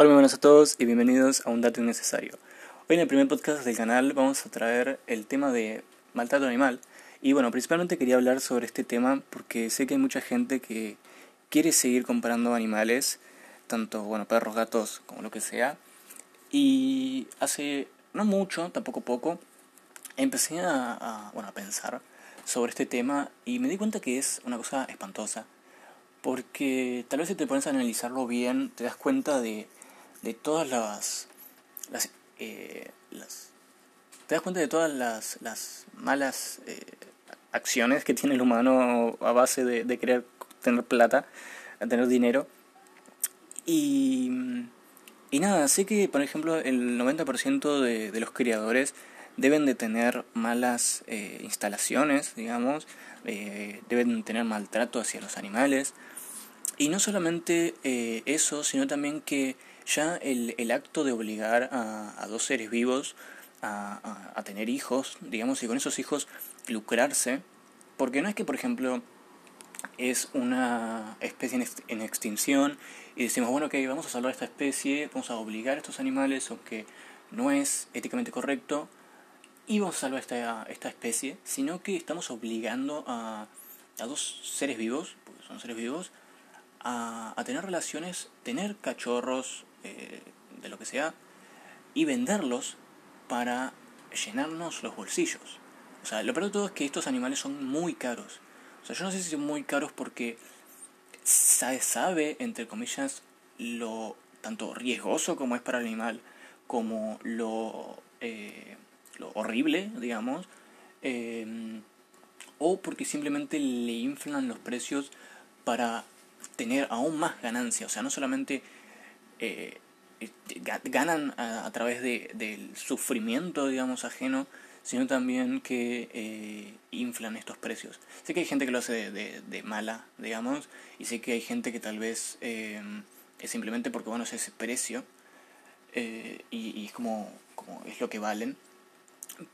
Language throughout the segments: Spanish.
Hola, muy buenas a todos y bienvenidos a Un Dato Innecesario. Hoy en el primer podcast del canal vamos a traer el tema de maltrato animal. Y bueno, principalmente quería hablar sobre este tema porque sé que hay mucha gente que quiere seguir comprando animales, tanto bueno, perros, gatos, como lo que sea. Y hace no mucho, tampoco poco, empecé a, bueno, a pensar sobre este tema y me di cuenta que es una cosa espantosa. Porque tal vez si te pones a analizarlo bien, te das cuenta de de todas las, las, eh, las, te das cuenta de todas las, las malas eh, acciones que tiene el humano a base de, de querer tener plata, tener dinero. Y, y nada, sé que por ejemplo el 90% de, de los criadores deben de tener malas eh, instalaciones, digamos, eh, deben tener maltrato hacia los animales. Y no solamente eso, sino también que ya el, el acto de obligar a, a dos seres vivos a, a, tener hijos, digamos, y con esos hijos lucrarse, porque no es que, por ejemplo, es una especie en, extinción y decimos, bueno, ok, vamos a salvar esta especie, vamos a obligar a estos animales, aunque no es éticamente correcto, y vamos a salvar esta, esta especie, sino que estamos obligando a, a dos seres vivos, porque son seres vivos, a, a tener relaciones, tener cachorros, eh, de lo que sea, y venderlos para llenarnos los bolsillos. O sea, lo peor de todo es que estos animales son muy caros. O sea, yo no sé si son muy caros porque sabe, sabe entre comillas, lo tanto riesgoso como es para el animal, como lo, eh, horrible, digamos, eh, o porque simplemente le inflan los precios para tener aún más ganancia. O sea, no solamente eh, este, ganan a, través de, del sufrimiento, digamos, ajeno, sino también que eh, inflan estos precios. Sé que hay gente que lo hace de, mala, digamos, y sé que hay gente que tal vez eh, es simplemente porque, bueno, es ese precio eh, y, es como, es lo que valen.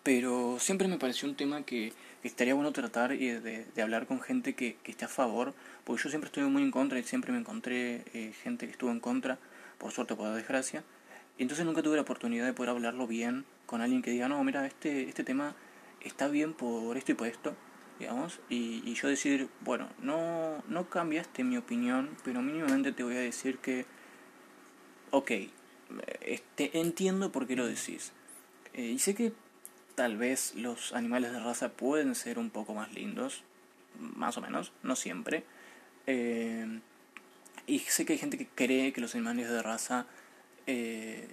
Pero siempre me pareció un tema que, estaría bueno tratar y de, de, hablar con gente que, que esté a favor, porque yo siempre estuve muy en contra y siempre me encontré eh, gente que estuvo en contra por suerte o por desgracia. Y entonces nunca tuve la oportunidad de poder hablarlo bien con alguien que diga, no, mira, este, este tema está bien por esto y por esto, digamos, y, y yo decir, bueno, no, no cambiaste mi opinión, pero mínimamente te voy a decir que, ok, este, entiendo por qué lo decís. Eh, y sé que tal vez los animales de raza pueden ser un poco más lindos, más o menos, no siempre. Eh, y sé que hay gente que cree que los animales de raza eh,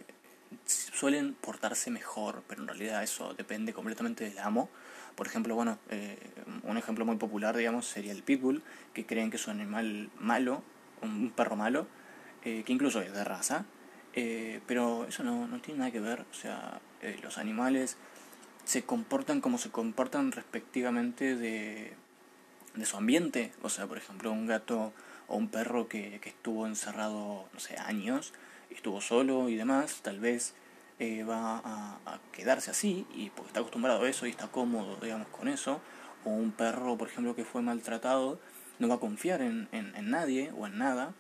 suelen portarse mejor, pero en realidad eso depende completamente del amo. Por ejemplo, bueno, eh, un ejemplo muy popular, digamos, sería el pitbull, que creen que es un animal malo, un perro malo, eh, que incluso es de raza, eh, pero eso no, no tiene nada que ver, o sea, eh, los animales se comportan como se comportan respectivamente de, de su ambiente, o sea, por ejemplo, un gato o un perro que, que estuvo encerrado, no sé, años, estuvo solo y demás, tal vez eh, va a, quedarse así, y porque está acostumbrado a eso y está cómodo, digamos, con eso, o un perro, por ejemplo, que fue maltratado, no va a confiar en, en, nadie o en nada,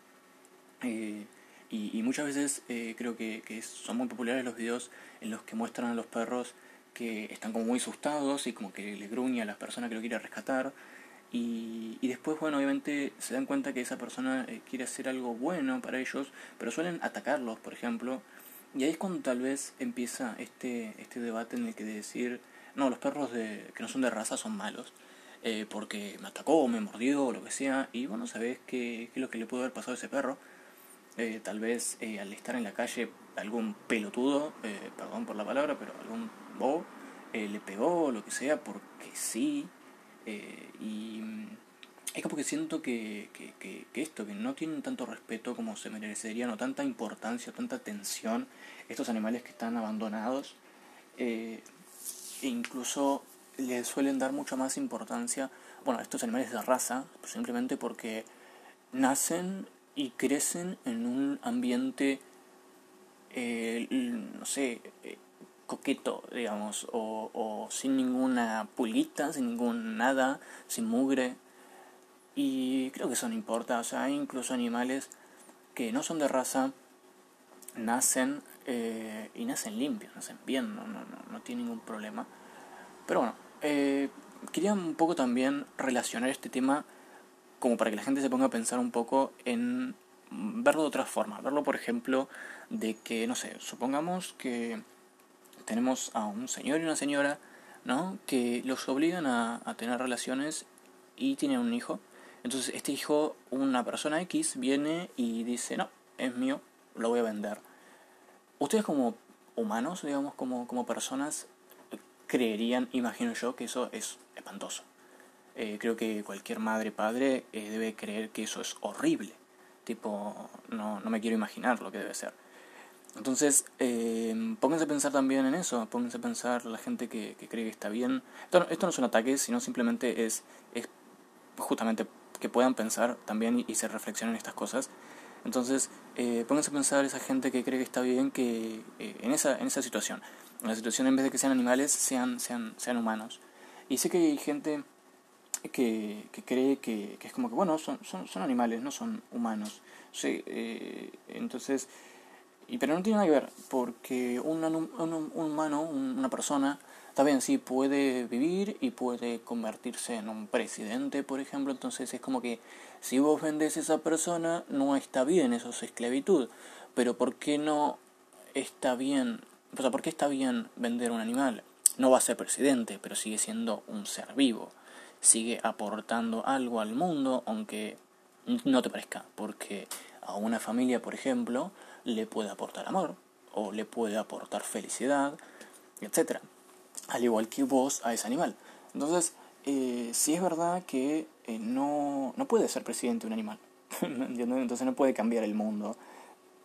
eh, y, muchas veces eh, creo que, son muy populares los videos en los que muestran a los perros que están como muy asustados y como que le gruñe a las personas que lo quieren rescatar, y, y, después, bueno, obviamente se dan cuenta que esa persona eh, quiere hacer algo bueno para ellos, pero suelen atacarlos, por ejemplo. Y ahí es cuando tal vez empieza este, este debate en el que de decir, no, los perros de, que no son de raza son malos, eh, porque me atacó me mordió o lo que sea. Y bueno, sabes qué, qué es lo que le pudo haber pasado a ese perro. Eh, tal vez eh, al estar en la calle algún pelotudo, eh, perdón por la palabra, pero algún bobo, eh, le pegó lo que sea, porque sí, eh, y mm, es como que siento que, que, esto, que no tienen tanto respeto como se merecerían, o tanta importancia, o tanta atención, estos animales que están abandonados, eh, e incluso le suelen dar mucha más importancia, bueno, a estos animales de raza, simplemente porque nacen y crecen en un ambiente, eh, no sé, coqueto, digamos, o, o sin ninguna pulita, sin ningún nada, sin mugre. Y creo que eso no importa, o sea, hay incluso animales que no son de raza, nacen eh, y nacen limpios, nacen bien, no, no, no, no tienen ningún problema. Pero bueno, eh, quería un poco también relacionar este tema como para que la gente se ponga a pensar un poco en verlo de otra forma. Verlo, por ejemplo, de que, no sé, supongamos que tenemos a un señor y una señora, ¿no? Que los obligan a, tener relaciones y tienen un hijo. Entonces este hijo, una persona X, viene y dice, no, es mío, lo voy a vender. Ustedes como humanos, digamos, como, como personas, creerían, imagino yo, que eso es espantoso. Eh, creo que cualquier madre, padre eh, debe creer que eso es horrible. Tipo, no, no me quiero imaginar lo que debe ser. Entonces, eh, pónganse a pensar también en eso, pónganse a pensar la gente que, que cree que está bien. Esto, esto, no es un ataque, sino simplemente es, es justamente que puedan pensar también y, se reflexionen estas cosas. Entonces, eh, pónganse a pensar esa gente que cree que está bien que eh, en, esa, en esa situación, en la situación en vez de que sean animales, sean, sean, sean humanos. Y sé que hay gente que, que cree que, que, es como que, bueno, son, son, son animales, no son humanos. Sí, eh, entonces, y, pero no tiene nada que ver, porque un, un, un humano, una persona, bien, sí, puede vivir y puede convertirse en un presidente, por ejemplo, entonces es como que si vos vendes a esa persona, no está bien, eso es esclavitud, pero ¿por qué no está bien, o sea, por qué está bien vender un animal? No va a ser presidente, pero sigue siendo un ser vivo, sigue aportando algo al mundo, aunque no te parezca, porque a una familia, por ejemplo, le puede aportar amor, o le puede aportar felicidad, etcétera al igual que vos a ese animal. Entonces, eh, sí es verdad que eh, no, no puede ser presidente un animal, Entonces no puede cambiar el mundo.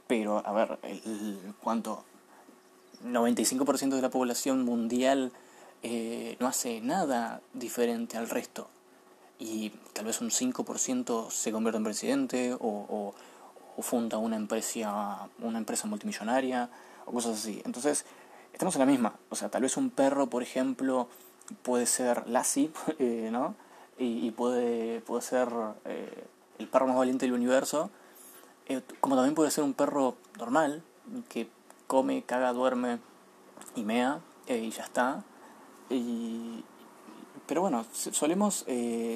Pero, a ver, el, ¿cuánto? 95% de la población mundial eh, no hace nada diferente al resto. Y tal vez un 5% se convierte en presidente o, o funda una empresa, una empresa multimillonaria o cosas así. Entonces, estamos en la misma. O sea, tal vez un perro, por ejemplo, puede ser Lassie, eh, ¿no? Y, puede, puede ser eh, el perro más valiente del universo. Eh, como también puede ser un perro normal, que come, caga, duerme y mea, y ya está. Y, pero bueno, solemos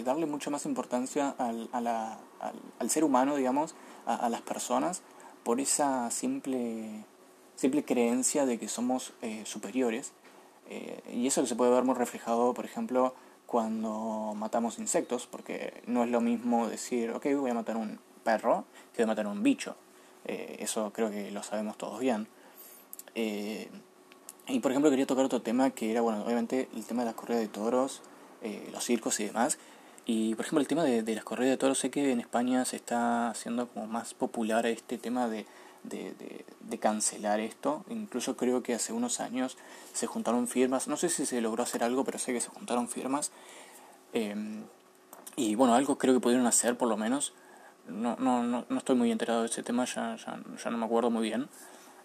darle mucha más importancia al, a la, al, ser humano, digamos, a, las personas, por esa simple simple creencia de que somos eh, superiores. Eh, y eso se puede ver muy reflejado, por ejemplo, cuando matamos insectos, porque no es lo mismo decir, ok, voy a matar un perro que voy a matar un bicho. Eh, eso creo que lo sabemos todos bien. y por ejemplo quería tocar otro tema que era, bueno, obviamente el tema de las corridas de toros, los circos y demás. Y por ejemplo el tema de, de las corridas de toros, sé que en España se está haciendo como más popular este tema de de, de, cancelar esto. Incluso creo que hace unos años se juntaron firmas, no sé si se logró hacer algo, pero sé que se juntaron firmas. Em, y bueno, algo creo que pudieron hacer por lo menos. No, no, no, no estoy muy enterado de ese tema, ya, ya, no me acuerdo muy bien.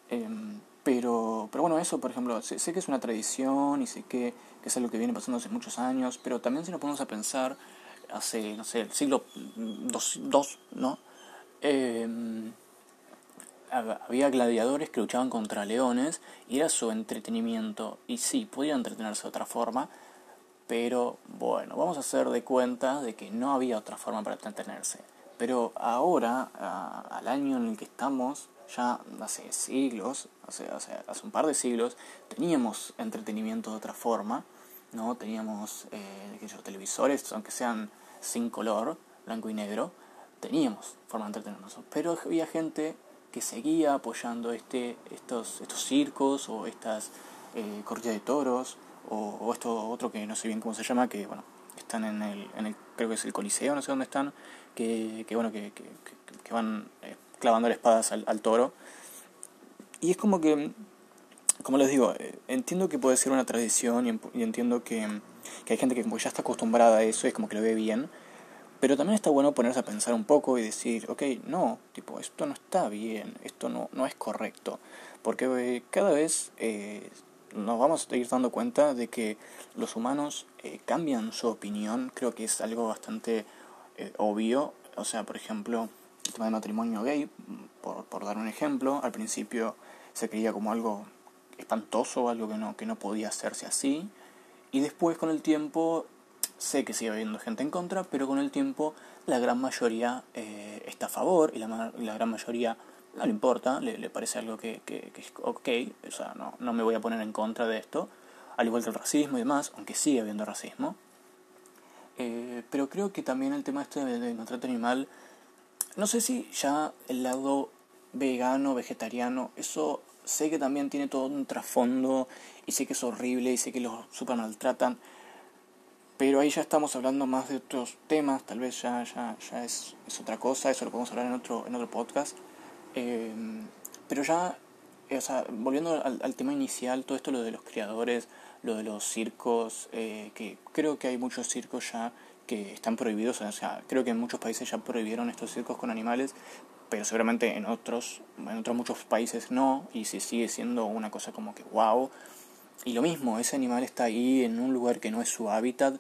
Em, pero, pero bueno, eso, por ejemplo, sé, que es una tradición y sé que es algo que viene pasando hace muchos años, pero también si nos ponemos a pensar, hace, no sé, el siglo II, ¿no? Eh, había gladiadores que luchaban contra leones y era su entretenimiento. Y sí, podían entretenerse de otra forma, pero bueno, vamos a hacer de cuenta de que no había otra forma para entretenerse. Pero ahora, al año en el que estamos, ya hace siglos, hace, hace, hace un par de siglos, teníamos entretenimiento de otra forma, ¿no? Teníamos eh, televisores, aunque sean sin color, blanco y negro, teníamos forma de entretenernos. Pero había gente que seguía apoyando este, estos, estos circos o estas eh, corridas de toros o, esto otro que no sé bien cómo se llama, que bueno, están en el, en el creo que es el Coliseo, no sé dónde están, que, que bueno, que, que, van eh, clavando espadas al, toro. Y es como que, como les digo, eh, entiendo que puede ser una tradición y entiendo que, que hay gente que como ya está acostumbrada a eso, es como que lo ve bien, pero también está bueno ponerse a pensar un poco y decir, ok, no, tipo, esto no está bien, esto no, no es correcto. Porque eh, cada vez eh, nos vamos a ir dando cuenta de que los humanos eh, cambian su opinión, creo que es algo bastante obvio. O sea, por ejemplo, el tema del matrimonio gay, por, por dar un ejemplo, al principio se creía como algo espantoso, algo que no, que no podía hacerse así, y después con el tiempo, sé que sigue habiendo gente en contra, pero con el tiempo la gran mayoría eh, está a favor y la, la, gran mayoría no le importa, le, parece algo que, es ok, o sea, no, no me voy a poner en contra de esto, al igual que el racismo y demás, aunque sigue habiendo racismo. Eh, pero creo que también el tema este de, de maltrato animal, no sé si ya el lado vegano, vegetariano, eso sé que también tiene todo un trasfondo y sé que es horrible y sé que los super maltratan, pero ahí ya estamos hablando más de otros temas, tal vez ya, ya, ya es, es otra cosa, eso lo podemos hablar en otro, en otro podcast. Eh, pero ya, o sea, volviendo al, al, tema inicial, todo esto lo de los creadores, lo de los circos, eh, que creo que hay muchos circos ya que están prohibidos, o sea, creo que en muchos países ya prohibieron estos circos con animales, pero seguramente en otros, en otros muchos países no, y se sigue siendo una cosa como que wow. Y lo mismo, ese animal está ahí en un lugar que no es su hábitat,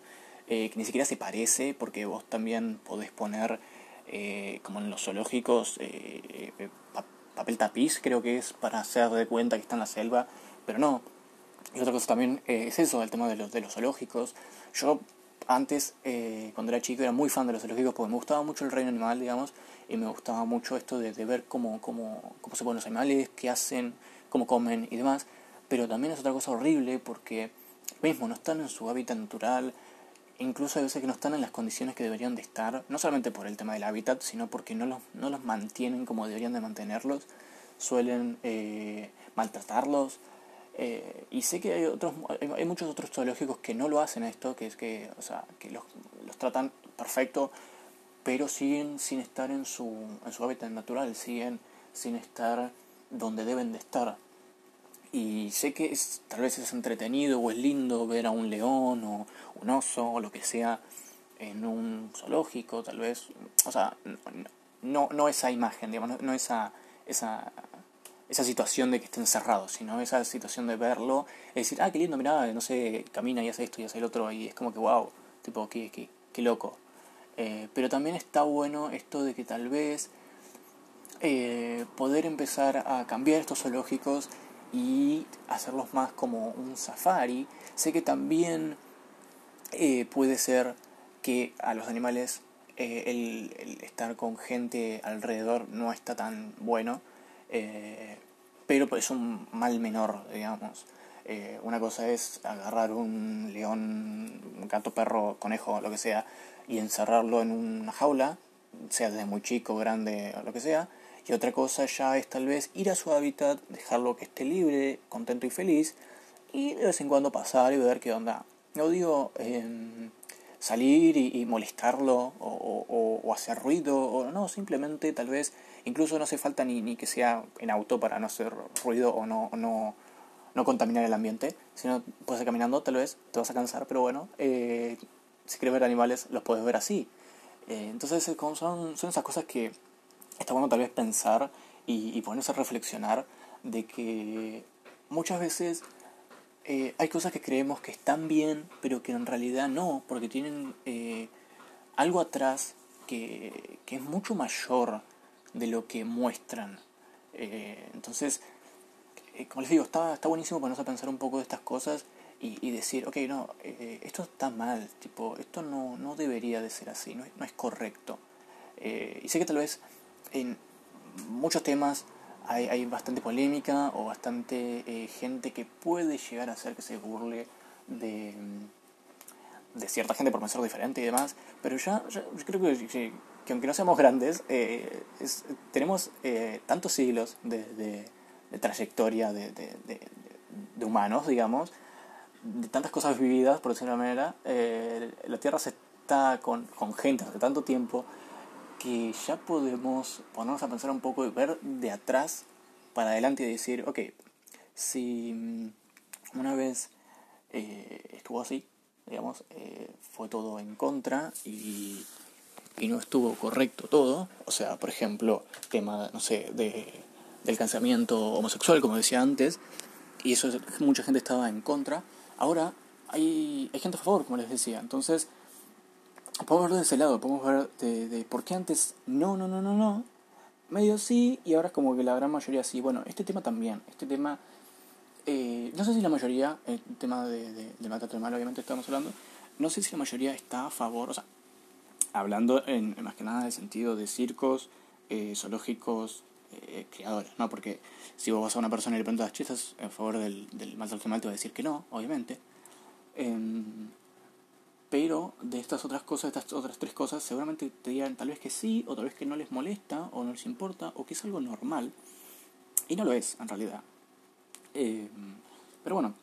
eh, que ni siquiera se parece, porque vos también podés poner, eh, como en los zoológicos, eh, papel tapiz, creo que es, para hacer de cuenta que está en la selva, pero no. Y otra cosa también es eso, el tema de los, de los zoológicos. Yo antes, eh, cuando era chico, era muy fan de los zoológicos porque me gustaba mucho el reino animal, digamos, y me gustaba mucho esto de, ver cómo, cómo, cómo se ponen los animales, qué hacen, cómo comen y demás. Pero también es otra cosa horrible porque mismo no están en su hábitat natural, incluso hay veces que no están en las condiciones que deberían de estar, no solamente por el tema del hábitat, sino porque no los, no los mantienen como deberían de mantenerlos, suelen eh, maltratarlos, eh, y sé que hay otros hay, muchos otros zoológicos que no lo hacen esto, que es que, o sea, que los, los tratan perfecto, pero siguen sin estar en su, en su hábitat natural, siguen sin estar donde deben de estar. Y sé que es, tal vez es entretenido o es lindo ver a un león o un oso o lo que sea en un zoológico, tal vez. O sea, no, no esa imagen, digamos, no, esa, esa esa situación de que esté encerrado, sino esa situación de verlo, es decir, ah, qué lindo, mirá, no sé, camina y hace esto y hace el otro, y es como que, wow, tipo, qué, qué, qué loco. Eh, pero también está bueno esto de que tal vez eh, poder empezar a cambiar estos zoológicos y hacerlos más como un safari. Sé que también eh, puede ser que a los animales el, el, estar con gente alrededor no está tan bueno pero es un mal menor, digamos. Una cosa es agarrar un león, un gato, perro, conejo, lo que sea, y encerrarlo en una jaula, sea desde muy chico, grande o lo que sea. Y otra cosa ya es tal vez ir a su hábitat, dejarlo que esté libre, contento y feliz, y de vez en cuando pasar y ver qué onda. No digo eh, salir y, molestarlo o, hacer ruido, o no, simplemente tal vez Incluso no hace falta ni, ni que sea en auto para no hacer ruido o no, no, no contaminar el ambiente, sino puedes ir caminando, tal vez te vas a cansar, pero bueno, eh, si quieres ver animales los puedes ver así. Eh, entonces son, son esas cosas que está bueno tal vez pensar y, y a reflexionar de que muchas veces eh, hay cosas que creemos que están bien, pero que en realidad no, porque tienen eh, algo atrás que, que es mucho mayor de lo que muestran. Entonces, como les digo, está, está buenísimo ponerse a pensar un poco de estas cosas y, decir, ok, no, eh, esto está mal, tipo, esto no, no debería de ser así, no, no es correcto. Eh, y sé que tal vez en muchos temas hay, hay bastante polémica o bastante eh, gente que puede llegar a hacer que se burle de, de cierta gente por pensar diferente y demás, pero ya, ya creo que, que aunque no seamos grandes, es, tenemos tantos siglos de, de, de trayectoria de, de, humanos, digamos, de tantas cosas vividas, por decirlo de una manera, eh, la Tierra se está con, con gente hace tanto tiempo que ya podemos ponernos a pensar un poco y ver de atrás para adelante y decir, ok, si mm, una vez estuvo así, digamos, fue todo en contra y y no estuvo correcto todo, o sea, por ejemplo, tema, no sé, de, del cansamiento homosexual, como decía antes, y eso mucha gente estaba en contra, ahora hay, hay gente a favor, como les decía, entonces podemos ver de ese lado, podemos ver de, de por qué antes no, no, no, no, no, medio sí y ahora como que la gran mayoría sí. Bueno, este tema también, este tema, eh, no sé si la mayoría, el tema de, de, de maltrato animal obviamente estamos hablando, no sé si la mayoría está a favor, o sea, hablando en, más que nada en el sentido de circos, eh, zoológicos, eh, ¿no? Porque si vos vas a una persona y le preguntas, che, ¿estás a favor del, del animal? Te va a decir que no, obviamente. Em, pero de estas otras cosas, estas otras tres cosas, seguramente te digan tal vez que sí, o tal vez que no les molesta, o no les importa, o que es algo normal. Y no lo es, en realidad. Eh, pero bueno,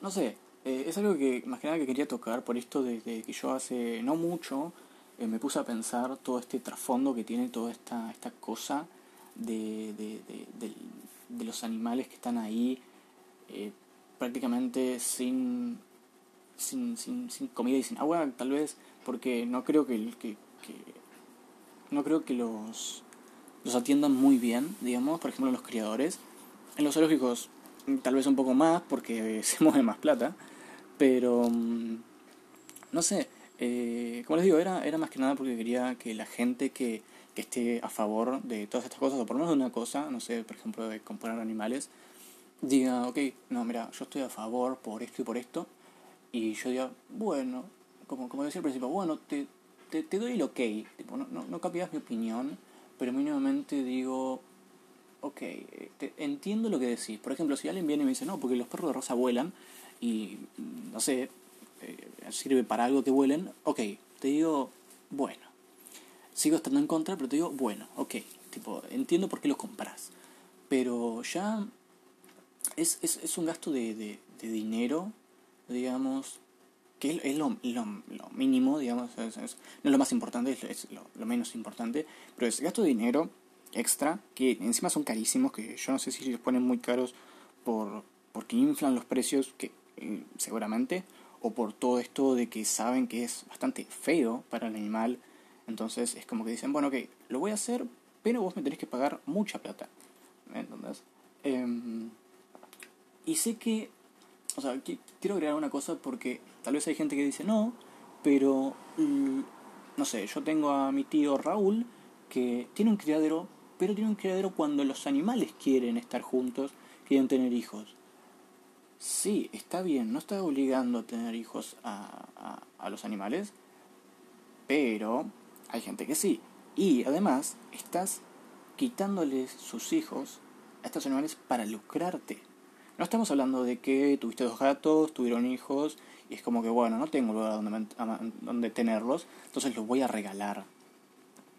no sé, eh, es algo que más que nada que quería tocar por esto de, que yo hace no mucho eh, me puse a pensar todo este trasfondo que tiene toda esta, esta cosa de, de, de, de los animales que están ahí prácticamente sin sin, sin, sin comida y sin agua, tal vez, porque no creo que, que, que no creo que los, los atiendan muy bien, digamos, por ejemplo los criadores. En los zoológicos tal vez un poco más porque se mueve más plata, pero mm, no sé, eh, como les digo, era, era más que nada porque quería que la gente que, que esté a favor de todas estas cosas, o por lo menos de una cosa, no sé, por ejemplo, de comprar animales, diga, ok, no, mira, yo estoy a favor por esto y por esto, y yo digo, bueno, como, como decía al principio, bueno, te, te, te doy el ok, tipo, no, no, no cambias mi opinión, pero mínimamente digo, ok, te, entiendo lo que decís. Por ejemplo, si alguien viene y me dice, no, porque los perros de rosa vuelan y, no sé, eh, sirve para algo que vuelen, ok, te digo, bueno. Sigo estando en contra, pero te digo, bueno, ok, tipo, entiendo por qué los compras. Pero ya es, es, es un gasto de, de, de dinero digamos, que es lo, lo, lo mínimo, digamos, no es lo más importante, es, lo, lo, menos importante, pero es gasto de dinero extra, que encima son carísimos, que yo no sé si los ponen muy caros por porque inflan los precios, que eh, seguramente, o por todo esto de que saben que es bastante feo para el animal, entonces es como que dicen, bueno, ok, lo voy a hacer, pero vos me tenés que pagar mucha plata, ¿entendés? Eh, y sé que o sea, quiero agregar una cosa porque tal vez hay gente que dice no, pero mm, no sé, yo tengo a mi tío Raúl que tiene un criadero, pero tiene un criadero cuando los animales quieren estar juntos, quieren tener hijos. Sí, está bien, no está obligando a tener hijos a, a los animales, pero hay gente que sí. Y además, estás quitándoles sus hijos a estos animales para lucrarte. No estamos hablando de que tuviste dos gatos, tuvieron hijos, y es como que, bueno, no tengo lugar donde, donde tenerlos, entonces los voy a regalar.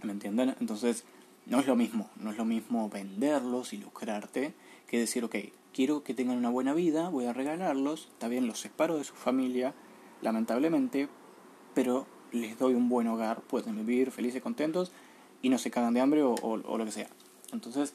¿Me entienden? Entonces, no es lo mismo, no es lo mismo venderlos y lucrarte que decir, ok, quiero que tengan una buena vida, voy a regalarlos, está bien, los separo de su familia, lamentablemente, pero les doy un buen hogar, pueden vivir felices, contentos y no se cagan de hambre o, lo que sea. Entonces,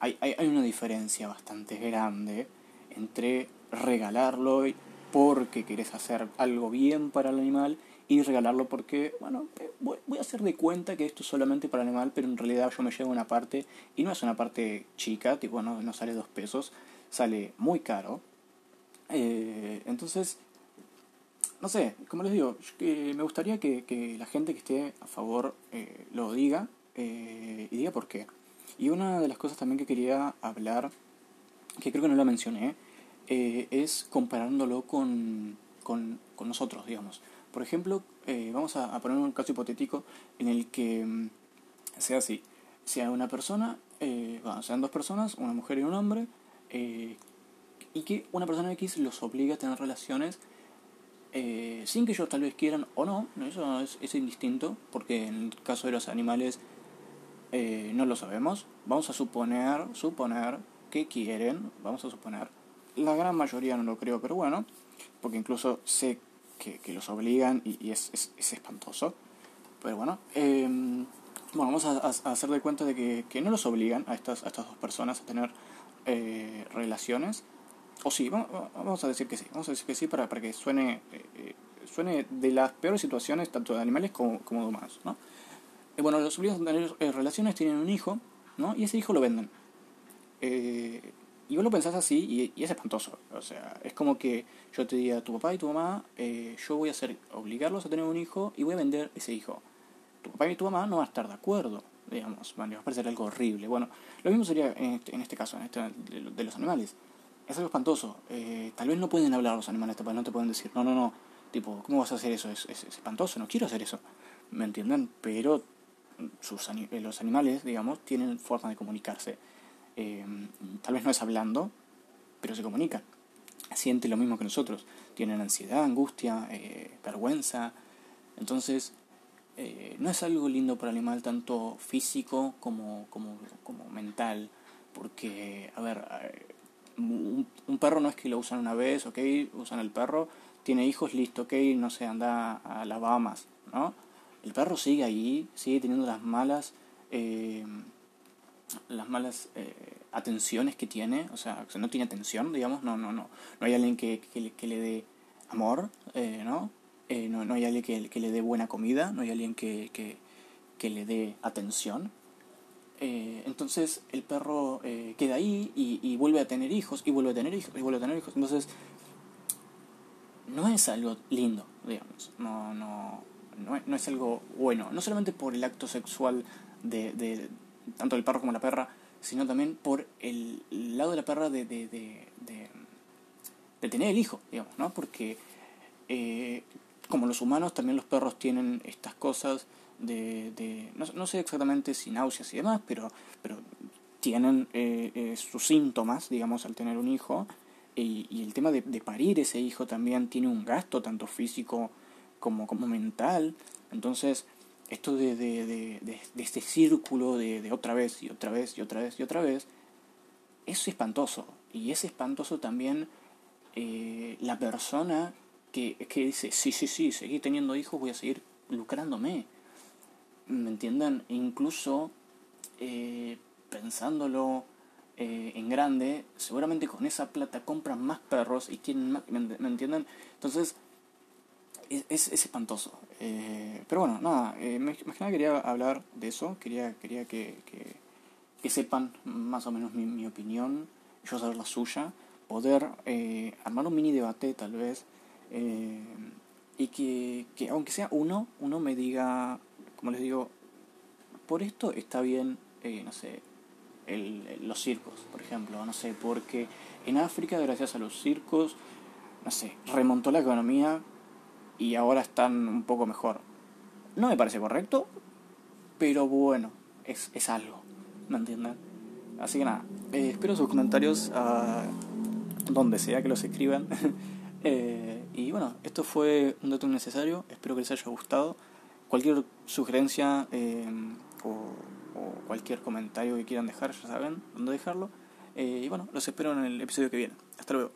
hay, hay, hay una diferencia bastante grande entre regalarlo porque querés hacer algo bien para el animal y regalarlo porque, bueno, eh, voy a hacer de cuenta que esto es solamente para el animal, pero en realidad yo me llevo una parte y no es una parte chica, tipo, no, no sale dos pesos, sale muy caro. Eh, entonces, no sé, como les digo, me gustaría que, que, la gente que esté a favor eh, lo diga eh, y diga por qué. Y una de las cosas también que quería hablar que creo que no lo mencioné, eh, es comparándolo con, con, con, nosotros, digamos. Por ejemplo, eh, vamos a, a, poner un caso hipotético en el que mm, sea así. Sea una persona, eh, bueno, sean dos personas, una mujer y un hombre, eh, y que una persona X los obliga a tener relaciones eh, sin que ellos tal vez quieran o no, eso es, es indistinto, porque en el caso de los animales eh, no lo sabemos. Vamos a suponer, suponer que quieren, vamos a suponer. La gran mayoría no lo creo, pero bueno, porque incluso sé que, que los obligan y, es, es, espantoso. Pero bueno, eh, bueno vamos a, a, hacer de cuenta de que, que, no los obligan a estas, a estas dos personas a tener eh, relaciones. O sí, vamos, a decir que sí, vamos a decir que sí para, para que suene, eh, suene de las peores situaciones, tanto de animales como, como de humanos. ¿no? Eh, bueno, los obligan a tener eh, relaciones, tienen un hijo, ¿no? y ese hijo lo venden eh, y vos lo pensás así y, y, es espantoso. O sea, es como que yo te diga tu papá y tu mamá, eh, yo voy a hacer, obligarlos a tener un hijo y voy a vender ese hijo. Tu papá y tu mamá no van a estar de acuerdo. digamos, bueno, va a parecer algo horrible. Bueno, lo mismo sería en este, en este caso, en este, de, los animales. Es algo espantoso. Eh, tal vez no pueden hablar los animales, tal vez no te pueden decir, no, no, no, tipo, ¿cómo vas a hacer eso? Es, es, espantoso, no quiero hacer eso. ¿Me entienden? Pero sus, eh, los animales, digamos, tienen forma de comunicarse. Eh, tal vez no es hablando, pero se comunican. Sienten lo mismo que nosotros. Tienen ansiedad, angustia, vergüenza. Entonces, eh, no es algo lindo para el animal tanto físico como, como, como mental, porque, a ver, eh, un, perro no es que lo usan una vez, ok, usan el perro, tiene hijos, listo, ok, no se anda a las Bahamas, ¿no? El perro sigue ahí, sigue teniendo las malas, eh, las malas atenciones que tiene, o sea, no tiene atención, digamos, no, no, no, no hay alguien que, que le dé amor, ¿no? Eh, no, no, hay alguien que, le dé buena comida, no hay alguien que, que, le dé atención. Eh, entonces el perro eh, queda ahí y, y, vuelve a tener hijos, y vuelve a tener hijos, y vuelve a tener hijos. Entonces, no es algo lindo, digamos. No, no, no, es algo bueno. No solamente por el acto sexual de, de tanto el perro como la perra, sino también por el lado de la perra de, de, de, de tener el hijo, digamos, ¿no? Porque como los humanos, también los perros tienen estas cosas de, de no, sé exactamente si náuseas y demás, pero, pero tienen eh, eh, sus síntomas, digamos, al tener un hijo. Y, y el tema de, de, parir ese hijo también tiene un gasto, tanto físico como, como mental. Entonces, esto de, de, este círculo de, otra vez y otra vez y otra vez y otra vez, es espantoso. Y es espantoso también eh, la persona que, que dice, sí, sí, sí, seguir teniendo hijos, voy a seguir lucrándome. ¿Me entiendan? incluso eh, pensándolo eh, en grande, seguramente con esa plata compran más perros y quieren más, ¿me, entienden? Entonces, es, es, espantoso. Eh, pero bueno, nada, más que quería hablar de eso, quería, quería que, que, que sepan más o menos mi, mi opinión, yo saber la suya, poder armar un mini debate tal vez y que, que, aunque sea uno, uno me diga, como les digo, por esto está bien, eh, no sé, el, los circos, por ejemplo, no sé, porque en África, gracias a los circos, no sé, remontó la economía y ahora están un poco mejor. No me parece correcto, pero bueno, es, es algo, ¿me entienden? Así que nada, eh, espero sus comentarios a donde sea que los escriban. eh, y bueno, esto fue un dato necesario, espero que les haya gustado. Cualquier sugerencia eh, o, cualquier comentario que quieran dejar, ya saben dónde dejarlo. Eh, y bueno, los espero en el episodio que viene. Hasta luego.